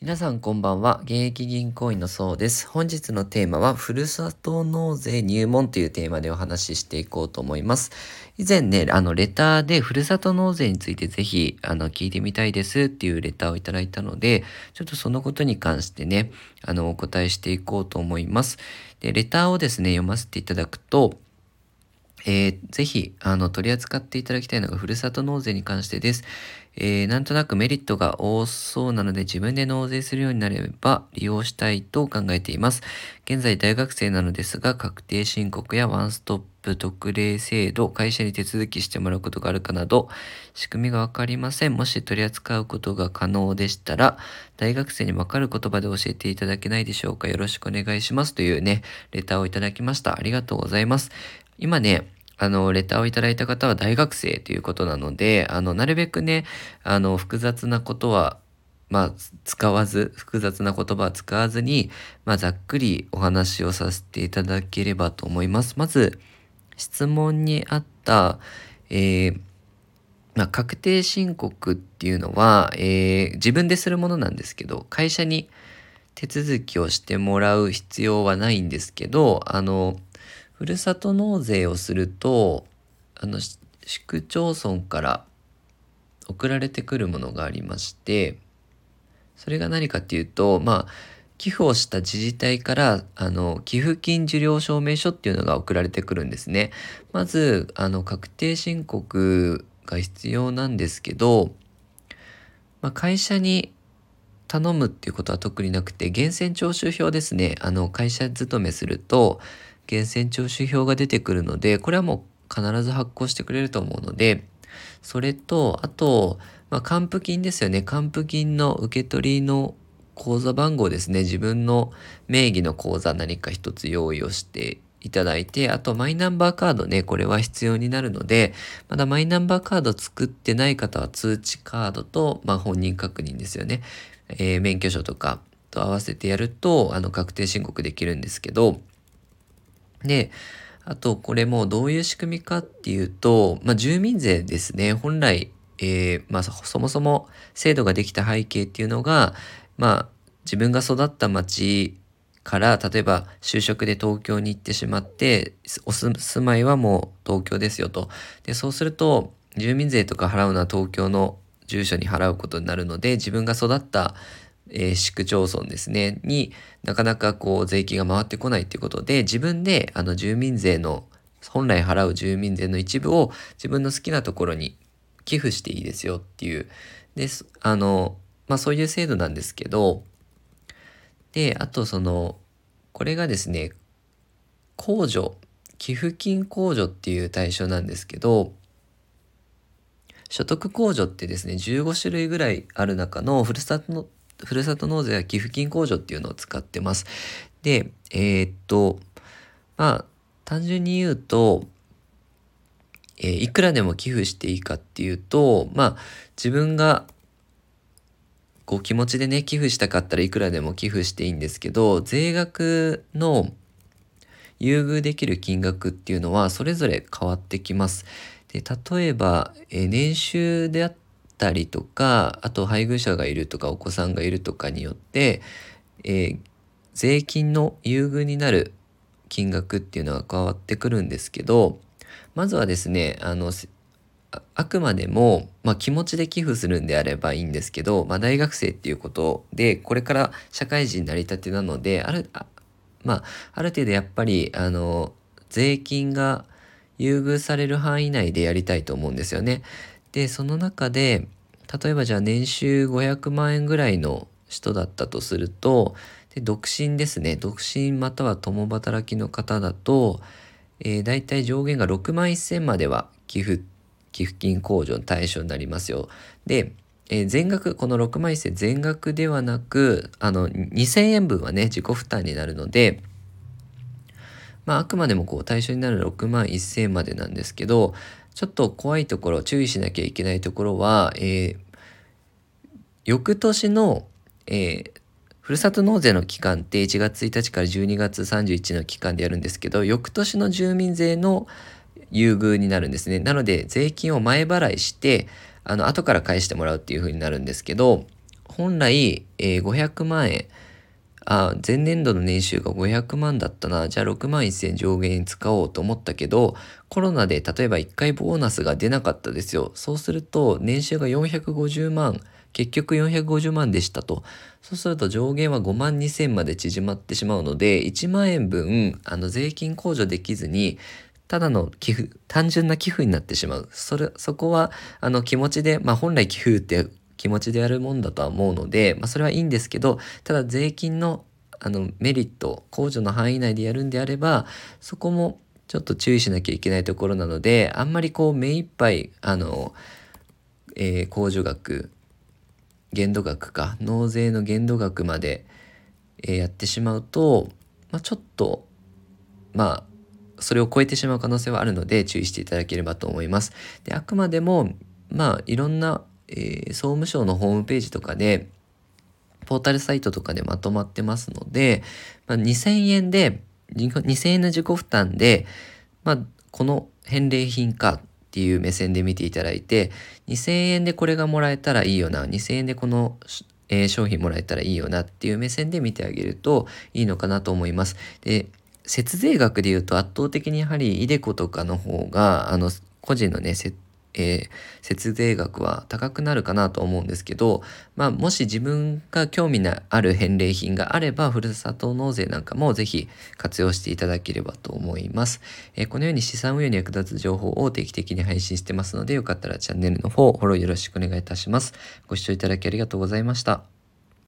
皆さんこんばんは。現役銀行員のそうです。本日のテーマは、ふるさと納税入門というテーマでお話ししていこうと思います。以前ね、あの、レターでふるさと納税についてぜひ、あの、聞いてみたいですっていうレターをいただいたので、ちょっとそのことに関してね、あの、お答えしていこうと思います。で、レターをですね、読ませていただくと、えー、ぜひ、あの、取り扱っていただきたいのが、ふるさと納税に関してです。えー、なんとなくメリットが多そうなので、自分で納税するようになれば利用したいと考えています。現在大学生なのですが、確定申告やワンストップ特例制度、会社に手続きしてもらうことがあるかなど、仕組みがわかりません。もし取り扱うことが可能でしたら、大学生にわかる言葉で教えていただけないでしょうか。よろしくお願いします。というね、レターをいただきました。ありがとうございます。今ね、あの、レターをいただいた方は大学生ということなので、あの、なるべくね、あの、複雑なことは、まあ、使わず、複雑な言葉は使わずに、まあ、ざっくりお話をさせていただければと思います。まず、質問にあった、えー、まあ、確定申告っていうのは、えー、自分でするものなんですけど、会社に手続きをしてもらう必要はないんですけど、あの、ふるさと納税をするとあの市区町村から送られてくるものがありましてそれが何かっていうとまあ寄付をした自治体からあの寄付金受領証明書っていうのが送られてくるんですね。まずあの確定申告が必要なんですけど、まあ、会社に頼むっていうことは特になくて源泉徴収票ですねあの会社勤めすると源泉徴収票が出てくるので、これはもう必ず発行してくれると思うので、それと、あと、まあ、還付金ですよね。還付金の受け取りの口座番号ですね。自分の名義の口座何か一つ用意をしていただいて、あとマイナンバーカードね、これは必要になるので、まだマイナンバーカード作ってない方は通知カードと、まあ、本人確認ですよね。えー、免許証とかと合わせてやると、あの、確定申告できるんですけど、で、あと、これもどういう仕組みかっていうと、まあ、住民税ですね。本来、えー、まあ、そもそも制度ができた背景っていうのが、まあ、自分が育った町から例えば就職で東京に行ってしまってお住まいはもう東京ですよとでそうすると住民税とか払うのは東京の住所に払うことになるので自分が育ったえー、市区町村ですね、になかなかこう税金が回ってこないっていうことで、自分であの住民税の、本来払う住民税の一部を自分の好きなところに寄付していいですよっていう、で、あの、まあそういう制度なんですけど、で、あとその、これがですね、控除、寄付金控除っていう対象なんですけど、所得控除ってですね、15種類ぐらいある中のふるさとのふるさと納税や寄付金控除っていうのを使ってます。で、えー、っと、まあ、単純に言うと、えー、いくらでも寄付していいかっていうと、まあ、自分がこう気持ちでね、寄付したかったらいくらでも寄付していいんですけど、税額の優遇できる金額っていうのはそれぞれ変わってきます。で例えば、えー、年収であったたりとかあと配偶者がいるとかお子さんがいるとかによって、えー、税金の優遇になる金額っていうのは変わってくるんですけどまずはですねあのあくまでも、まあ、気持ちで寄付するんであればいいんですけど、まあ、大学生っていうことでこれから社会人になりたてなのであるあまあある程度やっぱりあの税金が優遇される範囲内でやりたいと思うんですよね。でその中で例えばじゃあ年収500万円ぐらいの人だったとするとで独身ですね独身または共働きの方だと、えー、大体上限が6万1000までは寄付寄付金控除の対象になりますよ。で、えー、全額この6万1000全額ではなくあの2000円分はね自己負担になるのでまあ、あくまでもこう対象になる6万1000までなんですけどちょっと怖いところ、注意しなきゃいけないところは、えー、翌年の、えー、ふるさと納税の期間って1月1日から12月31の期間でやるんですけど、翌年の住民税の優遇になるんですね。なので、税金を前払いして、あの、後から返してもらうっていう風になるんですけど、本来、えー、500万円、あ、前年度の年収が500万だったな。じゃあ6万1000上限に使おうと思ったけど、コロナで例えば1回ボーナスが出なかったですよ。そうすると、年収が450万、結局450万でしたと。そうすると上限は5万2000まで縮まってしまうので、1万円分、あの、税金控除できずに、ただの寄付、単純な寄付になってしまう。それ、そこは、あの、気持ちで、まあ本来寄付って気持ちでやるもんだとは思うので、まあ、それはいいんですけどただ税金のあのメリット控除の範囲内でやるんであればそこもちょっと注意しなきゃいけないところなのであんまりこう目いっぱいあの、えー、控除額限度額か納税の限度額まで、えー、やってしまうと、まあ、ちょっとまあそれを超えてしまう可能性はあるので注意していただければと思います。であくまでもまあいろんなえー、総務省のホームページとかで、ポータルサイトとかでまとまってますので、まあ、2000円で、2000円の自己負担で、まあ、この返礼品かっていう目線で見ていただいて、2000円でこれがもらえたらいいよな、2000円でこの、えー、商品もらえたらいいよなっていう目線で見てあげるといいのかなと思います。で、節税額で言うと圧倒的にやはりイデコとかの方が、あの、個人のね、設えー、節税額は高くなるかなと思うんですけど、まあ、もし自分が興味のある返礼品があれば、ふるさと納税なんかもぜひ活用していただければと思います。えー、このように資産運用に役立つ情報を定期的に配信してますので、よかったらチャンネルの方、フォローよろしくお願いいたします。ご視聴いただきありがとうございました。